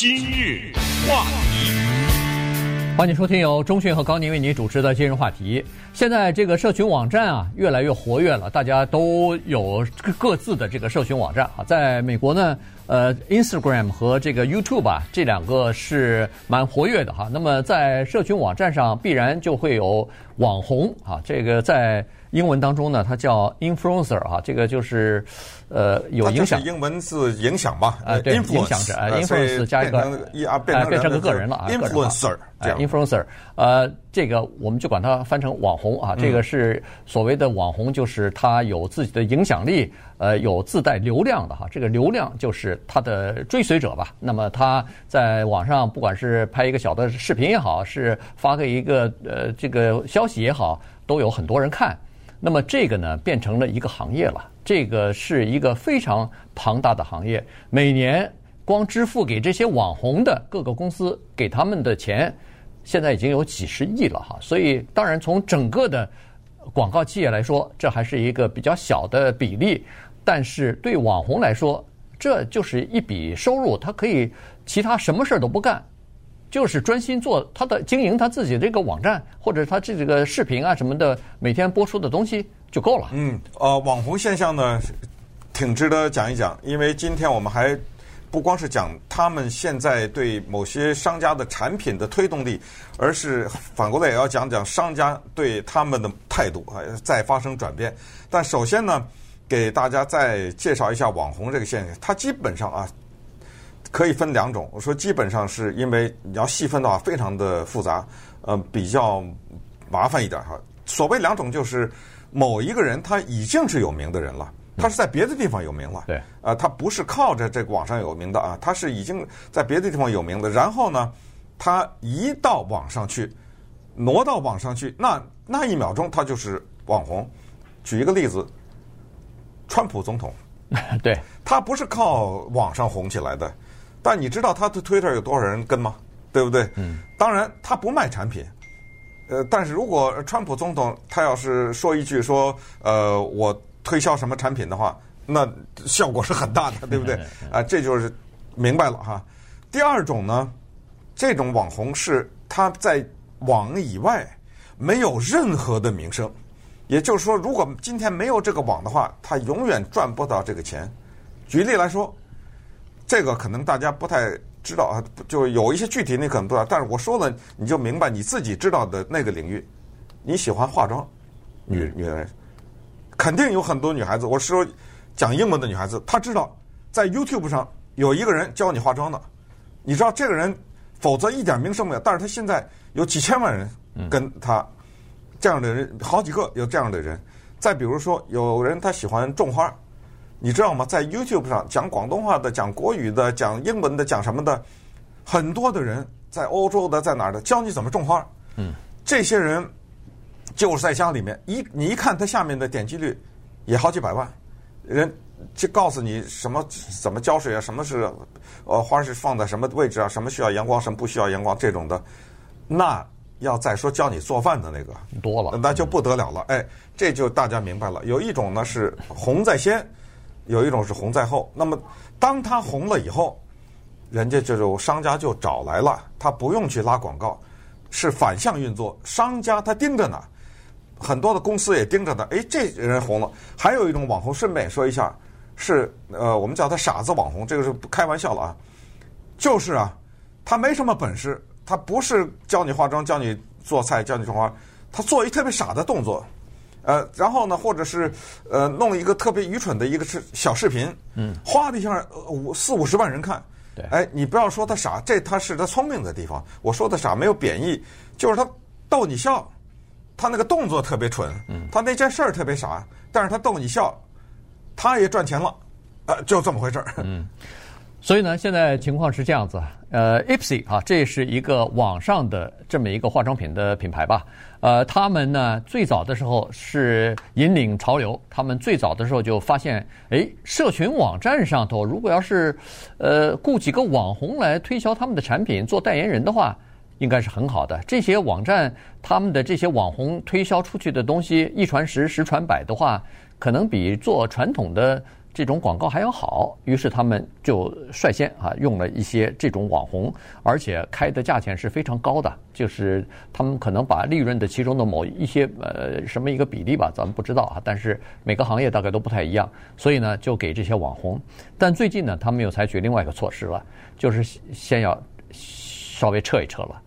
今日话题，欢迎收听由中讯和高宁为您主持的今日话题。现在这个社群网站啊，越来越活跃了，大家都有各自的这个社群网站啊。在美国呢，呃，Instagram 和这个 YouTube 啊，这两个是蛮活跃的哈。那么在社群网站上，必然就会有网红啊，这个在。英文当中呢，它叫 influencer 啊，这个就是，呃，有影响。英文字影响吧？啊，对，影响者啊，influencer 加一个啊，变成个个人了啊，influencer，啊，influencer，呃，这个我们就管它翻成网红啊，这个是所谓的网红，就是他有自己的影响力，呃，有自带流量的哈，这个流量就是他的追随者吧。那么他在网上不管是拍一个小的视频也好，是发个一个呃这个消息也好，都有很多人看。那么这个呢，变成了一个行业了。这个是一个非常庞大的行业，每年光支付给这些网红的各个公司给他们的钱，现在已经有几十亿了哈。所以，当然从整个的广告企业来说，这还是一个比较小的比例。但是对网红来说，这就是一笔收入，他可以其他什么事儿都不干。就是专心做他的经营，他自己这个网站或者他这个视频啊什么的，每天播出的东西就够了。嗯，呃，网红现象呢，挺值得讲一讲，因为今天我们还不光是讲他们现在对某些商家的产品的推动力，而是反过来也要讲讲商家对他们的态度啊在发生转变。但首先呢，给大家再介绍一下网红这个现象，它基本上啊。可以分两种，我说基本上是因为你要细分的话，非常的复杂，呃，比较麻烦一点哈。所谓两种，就是某一个人他已经是有名的人了，他是在别的地方有名了，对，啊，他不是靠着这个网上有名的啊，他是已经在别的地方有名的，然后呢，他一到网上去，挪到网上去，那那一秒钟他就是网红。举一个例子，川普总统，对，他不是靠网上红起来的。但你知道他的 Twitter 有多少人跟吗？对不对？嗯。当然，他不卖产品。呃，但是如果川普总统他要是说一句说，呃，我推销什么产品的话，那效果是很大的，对不对？啊，这就是明白了哈。第二种呢，这种网红是他在网以外没有任何的名声，也就是说，如果今天没有这个网的话，他永远赚不到这个钱。举例来说。这个可能大家不太知道啊，就有一些具体你可能不知道，但是我说了你就明白，你自己知道的那个领域，你喜欢化妆，女女人，肯定有很多女孩子，我是说讲英文的女孩子，她知道在 YouTube 上有一个人教你化妆的，你知道这个人，否则一点名声没有，但是他现在有几千万人跟他这样的人，好几个有这样的人。再比如说，有人他喜欢种花。你知道吗？在 YouTube 上讲广东话的、讲国语的、讲英文的、讲什么的，很多的人在欧洲的、在哪儿的教你怎么种花。嗯，这些人就是在家里面一你一看他下面的点击率也好几百万人，就告诉你什么怎么浇水啊，什么是呃花是放在什么位置啊，什么需要阳光，什么不需要阳光这种的。那要再说教你做饭的那个多了，那就不得了了。哎，这就大家明白了。有一种呢是红在先。有一种是红在后，那么当他红了以后，人家就商家就找来了，他不用去拉广告，是反向运作。商家他盯着呢，很多的公司也盯着呢。哎，这人红了。还有一种网红，顺便说一下，是呃，我们叫他傻子网红，这个是不开玩笑了啊。就是啊，他没什么本事，他不是教你化妆、教你做菜、教你种花，他做一特别傻的动作。呃，然后呢，或者是呃，弄一个特别愚蠢的一个是小视频，嗯，哗的一下五四五十万人看，对，哎，你不要说他傻，这他是他聪明的地方。我说的傻没有贬义，就是他逗你笑，他那个动作特别蠢，嗯，他那件事儿特别傻，但是他逗你笑，他也赚钱了，呃，就这么回事儿，嗯。所以呢，现在情况是这样子，呃，Ipsy 啊，这是一个网上的这么一个化妆品的品牌吧。呃，他们呢最早的时候是引领潮流，他们最早的时候就发现，哎，社群网站上头如果要是呃雇几个网红来推销他们的产品做代言人的话，应该是很好的。这些网站他们的这些网红推销出去的东西一传十，十传百的话，可能比做传统的这种广告还要好，于是他们就率先啊用了一些这种网红，而且开的价钱是非常高的，就是他们可能把利润的其中的某一些呃什么一个比例吧，咱们不知道啊，但是每个行业大概都不太一样，所以呢就给这些网红。但最近呢，他们又采取另外一个措施了，就是先要稍微撤一撤了。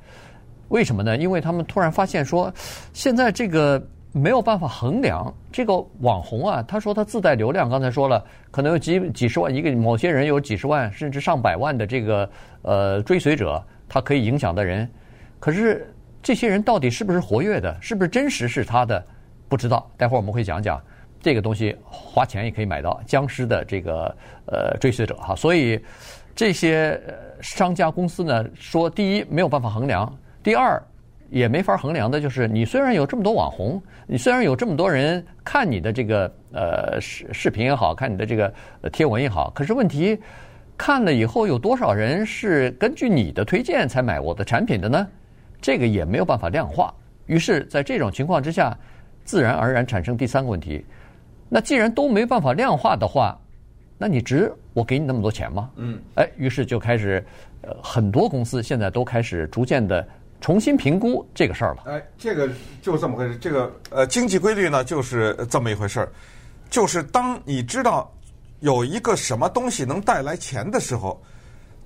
为什么呢？因为他们突然发现说，现在这个。没有办法衡量这个网红啊，他说他自带流量，刚才说了，可能有几几十万，一个某些人有几十万甚至上百万的这个呃追随者，他可以影响的人。可是这些人到底是不是活跃的，是不是真实是他的，不知道。待会儿我们会讲讲这个东西，花钱也可以买到僵尸的这个呃追随者哈。所以这些商家公司呢，说第一没有办法衡量，第二。也没法衡量的，就是你虽然有这么多网红，你虽然有这么多人看你的这个呃视视频也好，看你的这个贴文也好，可是问题看了以后有多少人是根据你的推荐才买我的产品的呢？这个也没有办法量化。于是，在这种情况之下，自然而然产生第三个问题：那既然都没办法量化的话，那你值我给你那么多钱吗？嗯，哎，于是就开始呃很多公司现在都开始逐渐的。重新评估这个事儿了。哎，这个就这么回事。这个呃，经济规律呢，就是这么一回事儿。就是当你知道有一个什么东西能带来钱的时候，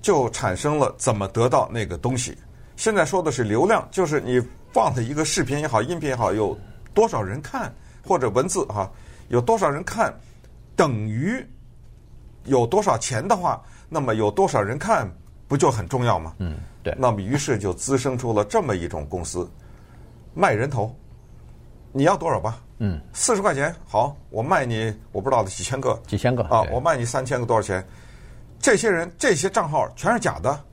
就产生了怎么得到那个东西。现在说的是流量，就是你放的一个视频也好，音频也好，有多少人看，或者文字哈，有多少人看，等于有多少钱的话，那么有多少人看，不就很重要吗？嗯。对，那么于是就滋生出了这么一种公司，卖人头，你要多少吧？嗯，四十块钱，好，我卖你，我不知道的几千个，几千个啊，我卖你三千个多少钱？这些人这些账号全是假的，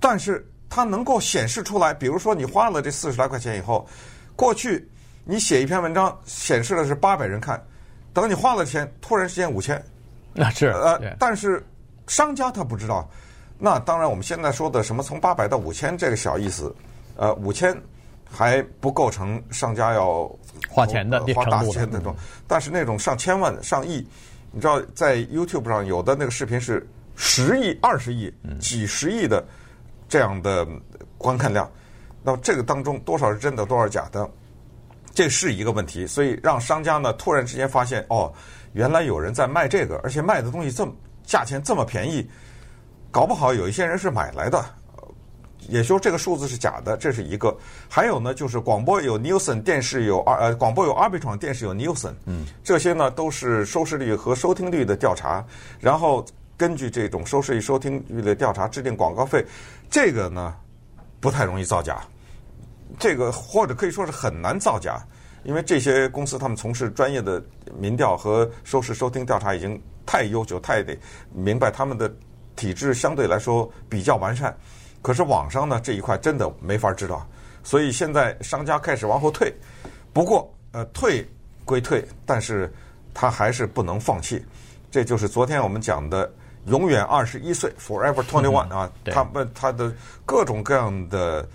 但是它能够显示出来，比如说你花了这四十来块钱以后，过去你写一篇文章显示的是八百人看，等你花了钱，突然之间五千，那是呃，但是商家他不知道。那当然，我们现在说的什么从八百到五千这个小意思，呃，五千还不构成商家要花钱的、花大钱的那种。但是那种上千万、上亿，你知道，在 YouTube 上有的那个视频是十亿、二十亿、几十亿的这样的观看量，那么这个当中多少是真的，多少是假的，这是一个问题。所以让商家呢突然之间发现，哦，原来有人在卖这个，而且卖的东西这么价钱这么便宜。搞不好有一些人是买来的，也就是这个数字是假的，这是一个。还有呢，就是广播有 Nielsen，电视有二呃，广播有 Arbitron，电视有 Nielsen，嗯，这些呢都是收视率和收听率的调查，然后根据这种收视率、收听率的调查制定广告费，这个呢不太容易造假，这个或者可以说是很难造假，因为这些公司他们从事专业的民调和收视收听调查已经太悠久，太得明白他们的。体制相对来说比较完善，可是网上呢这一块真的没法知道，所以现在商家开始往后退。不过呃退归退，但是他还是不能放弃。这就是昨天我们讲的永远二十一岁 （Forever Twenty One） 啊，他们他的各种各样的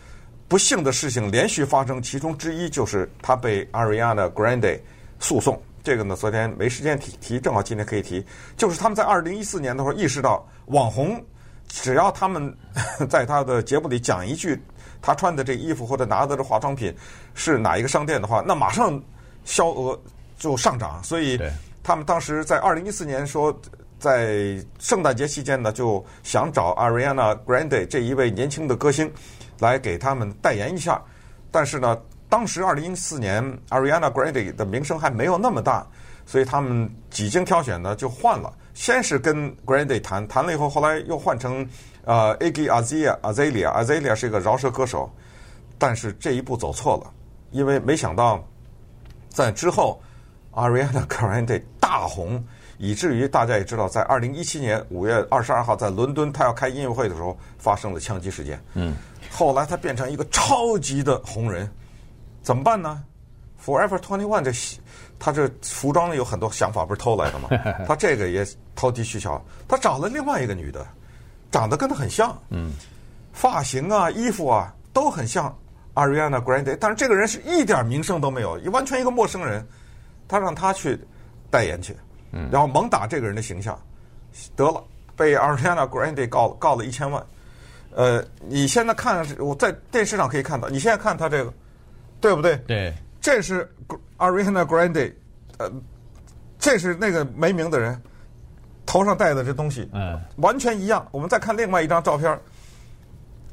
不幸的事情连续发生，其中之一就是他被 Ariana Grande 诉讼。这个呢，昨天没时间提提，正好今天可以提。就是他们在二零一四年的时候意识到，网红 只要他们 在他的节目里讲一句他穿的这衣服或者拿的这化妆品是哪一个商店的话，那马上销额就上涨。所以他们当时在二零一四年说，在圣诞节期间呢，就想找 Ariana Grande 这一位年轻的歌星来给他们代言一下。但是呢。当时二零一四年，Ariana Grande 的名声还没有那么大，所以他们几经挑选呢，就换了。先是跟 Grande 谈，谈了以后，后来又换成呃 Iggy Azalea，Azalea 是一个饶舌歌手，但是这一步走错了，因为没想到在之后，Ariana Grande 大红，以至于大家也知道，在二零一七年五月二十二号在伦敦他要开音乐会的时候发生了枪击事件。嗯，后来他变成一个超级的红人。怎么办呢？Forever Twenty One 这，他这服装有很多想法，不是偷来的吗？他这个也投机取巧，他找了另外一个女的，长得跟他很像，嗯，发型啊、衣服啊都很像 Ariana Grande，但是这个人是一点名声都没有，完全一个陌生人，他让他去代言去，嗯，然后猛打这个人的形象，得了，被 Ariana Grande 告告了一千万。呃，你现在看我在电视上可以看到，你现在看他这个，对不对？对，这是 Ariana Grande，呃，这是那个没名的人头上戴的这东西，嗯，完全一样。我们再看另外一张照片。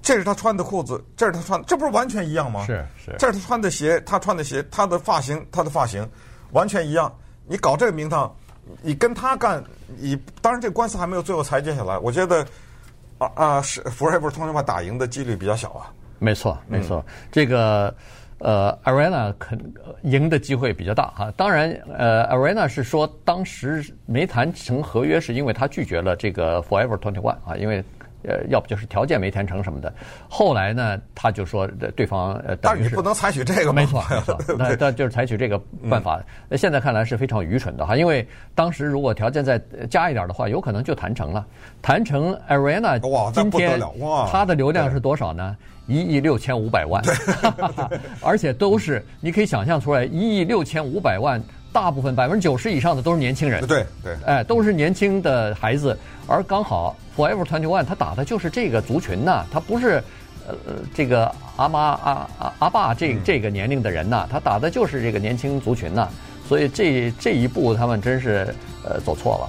这是他穿的裤子，这是他穿的，这不是完全一样吗？是是，这是他穿的鞋，他穿的鞋，他的发型，他的发型，完全一样。你搞这个名堂，你跟他干，你当然这个官司还没有最后裁决下来。我觉得啊啊，是 Forever 21打赢的几率比较小啊。没错没错，嗯、这个呃，Arena 肯赢的机会比较大哈。当然呃，Arena 是说当时没谈成合约，是因为他拒绝了这个 Forever Twenty One 啊，因为。呃，要不就是条件没谈成什么的。后来呢，他就说对方呃，但是你不能采取这个，没错，没错，那那就是采取这个办法。那、嗯、现在看来是非常愚蠢的哈，因为当时如果条件再加一点的话，有可能就谈成了。谈成 Ariana 今天他的流量是多少呢？一亿六千五百万，而且都是你可以想象出来，一亿六千五百万。大部分百分之九十以上的都是年轻人，对对，哎，都是年轻的孩子，而刚好 Forever Twenty One 他打的就是这个族群呐，他不是呃这个阿妈阿阿阿爸这这个年龄的人呐，他打的就是这个年轻族群呐，所以这这一步他们真是呃走错了。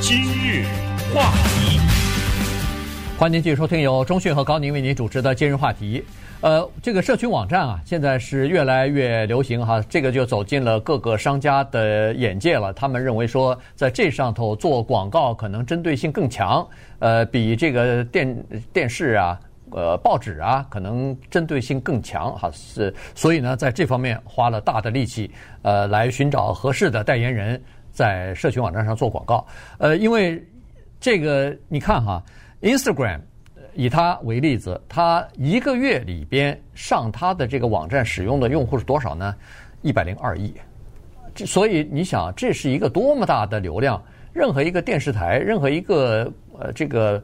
今日话题，欢迎继续收听由中讯和高宁为您主持的今日话题。呃，这个社群网站啊，现在是越来越流行哈，这个就走进了各个商家的眼界了。他们认为说，在这上头做广告可能针对性更强，呃，比这个电电视啊、呃报纸啊，可能针对性更强哈。是，所以呢，在这方面花了大的力气，呃，来寻找合适的代言人，在社群网站上做广告。呃，因为这个你看哈，Instagram。以它为例子，它一个月里边上它的这个网站使用的用户是多少呢？一百零二亿。这所以你想，这是一个多么大的流量？任何一个电视台，任何一个呃这个，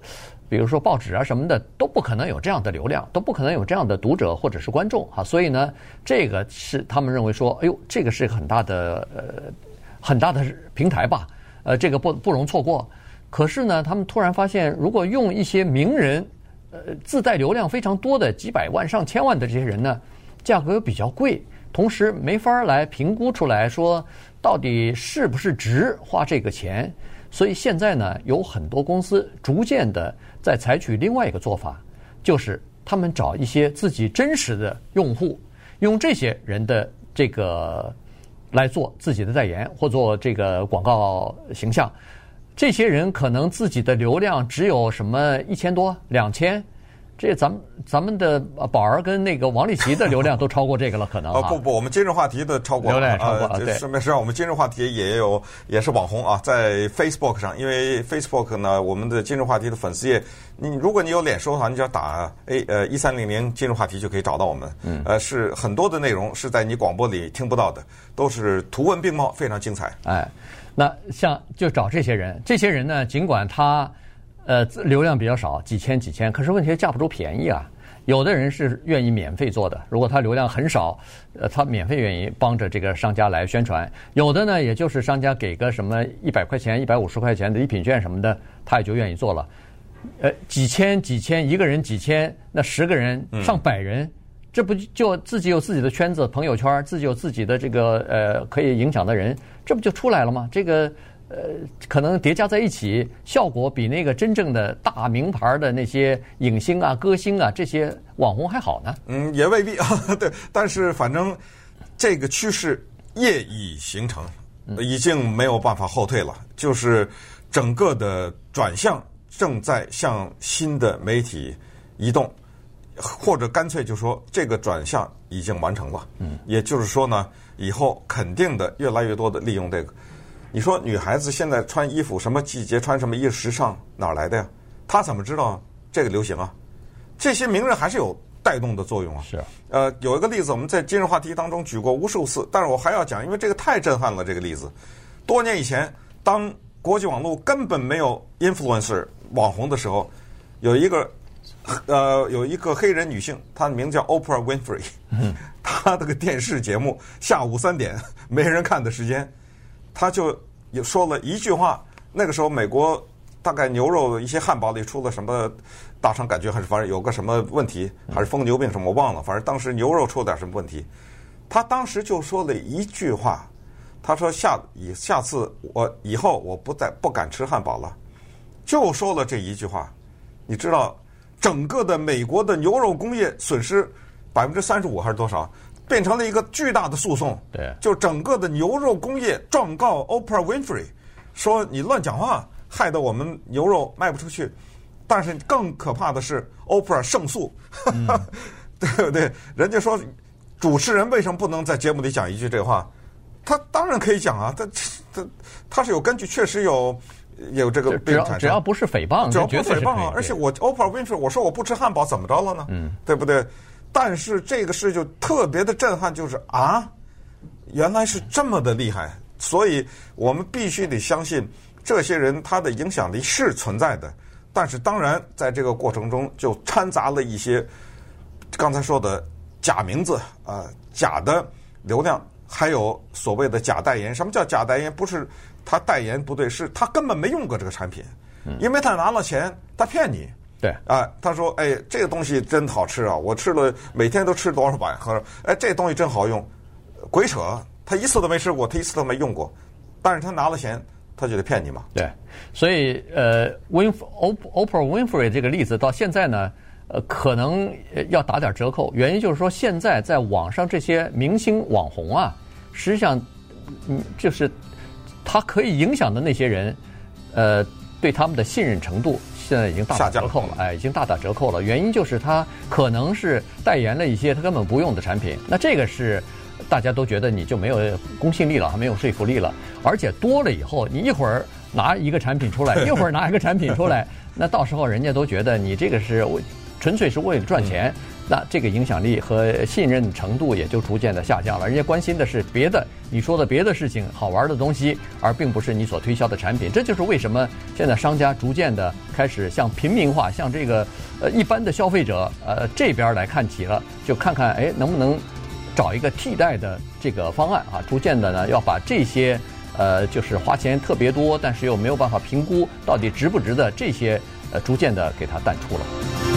比如说报纸啊什么的，都不可能有这样的流量，都不可能有这样的读者或者是观众哈。所以呢，这个是他们认为说，哎呦，这个是很大的呃很大的平台吧？呃，这个不不容错过。可是呢，他们突然发现，如果用一些名人。呃，自带流量非常多的几百万、上千万的这些人呢，价格又比较贵，同时没法来评估出来说到底是不是值花这个钱。所以现在呢，有很多公司逐渐的在采取另外一个做法，就是他们找一些自己真实的用户，用这些人的这个来做自己的代言或做这个广告形象。这些人可能自己的流量只有什么一千多、两千，这咱们咱们的宝儿跟那个王丽琦的流量都超过这个了，可能啊？不不，我们今日话题的超过流量超过了。对，顺便说，我们今日话题也有也是网红啊，在 Facebook 上，因为 Facebook 呢，我们的今日话题的粉丝页，你如果你有脸书的话，你只要打 A 呃一三零零今日话题就可以找到我们。嗯。呃，是很多的内容是在你广播里听不到的，都是图文并茂，非常精彩。哎。那像就找这些人，这些人呢，尽管他呃流量比较少，几千几千，可是问题是价不住便宜啊。有的人是愿意免费做的，如果他流量很少，呃，他免费愿意帮着这个商家来宣传。有的呢，也就是商家给个什么一百块钱、一百五十块钱的礼品券什么的，他也就愿意做了。呃，几千几千，一个人几千，那十个人、上百人。嗯这不就自己有自己的圈子、朋友圈，自己有自己的这个呃可以影响的人，这不就出来了吗？这个呃可能叠加在一起，效果比那个真正的大名牌的那些影星啊、歌星啊这些网红还好呢。嗯，也未必啊。对，但是反正这个趋势业已形成，已经没有办法后退了。就是整个的转向正在向新的媒体移动。或者干脆就说这个转向已经完成了，嗯，也就是说呢，以后肯定的越来越多的利用这个。你说女孩子现在穿衣服什么季节穿什么衣服时尚哪来的呀？她怎么知道这个流行啊？这些名人还是有带动的作用啊。是啊，呃，有一个例子我们在今日话题当中举过无数次，但是我还要讲，因为这个太震撼了。这个例子，多年以前，当国际网络根本没有 influencer 网红的时候，有一个。呃，有一个黑人女性，她的名字叫 Oprah Winfrey，她他这个电视节目下午三点没人看的时间，他就有说了一句话。那个时候美国大概牛肉一些汉堡里出了什么大肠杆菌，还是反正有个什么问题，还是疯牛病什么我忘了，反正当时牛肉出了点什么问题。他当时就说了一句话，他说下以下次我以后我不再不敢吃汉堡了，就说了这一句话。你知道整个的美国的牛肉工业损失百分之三十五还是多少？变成了一个巨大的诉讼。对，就整个的牛肉工业状告 Oprah Winfrey，说你乱讲话，害得我们牛肉卖不出去。但是更可怕的是，Oprah 胜诉，嗯、对不对？人家说主持人为什么不能在节目里讲一句这话？他当然可以讲啊，他他他是有根据，确实有。有这个只要只要不是诽谤，只要不是诽谤啊！而且我 Oprah Winfrey 我说我不吃汉堡怎么着了呢？嗯，对不对？但是这个事就特别的震撼，就是啊，原来是这么的厉害，所以我们必须得相信这些人他的影响力是存在的。但是当然在这个过程中就掺杂了一些刚才说的假名字啊、呃、假的流量，还有所谓的假代言。什么叫假代言？不是。他代言不对，是他根本没用过这个产品，因为他拿了钱，他骗你。对啊，他说：“哎，这个东西真好吃啊！我吃了，每天都吃多少碗？喝，哎，这东西真好用。”鬼扯！他一次都没吃过，他一次都没用过，但是他拿了钱，他就得骗你嘛。对，所以呃，Win Oprah Winfrey 这个例子到现在呢，呃，可能要打点折扣。原因就是说，现在在网上这些明星网红啊，实际上嗯，就是。他可以影响的那些人，呃，对他们的信任程度现在已经大打折扣了，哎，已经大打折扣了。原因就是他可能是代言了一些他根本不用的产品，那这个是大家都觉得你就没有公信力了，还没有说服力了。而且多了以后，你一会儿拿一个产品出来，一会儿拿一个产品出来，那到时候人家都觉得你这个是为纯粹是为了赚钱。那这个影响力和信任程度也就逐渐的下降了。人家关心的是别的，你说的别的事情、好玩的东西，而并不是你所推销的产品。这就是为什么现在商家逐渐的开始向平民化、向这个呃一般的消费者呃这边来看齐了，就看看哎能不能找一个替代的这个方案啊。逐渐的呢要把这些呃就是花钱特别多，但是又没有办法评估到底值不值的这些呃逐渐的给它淡出了。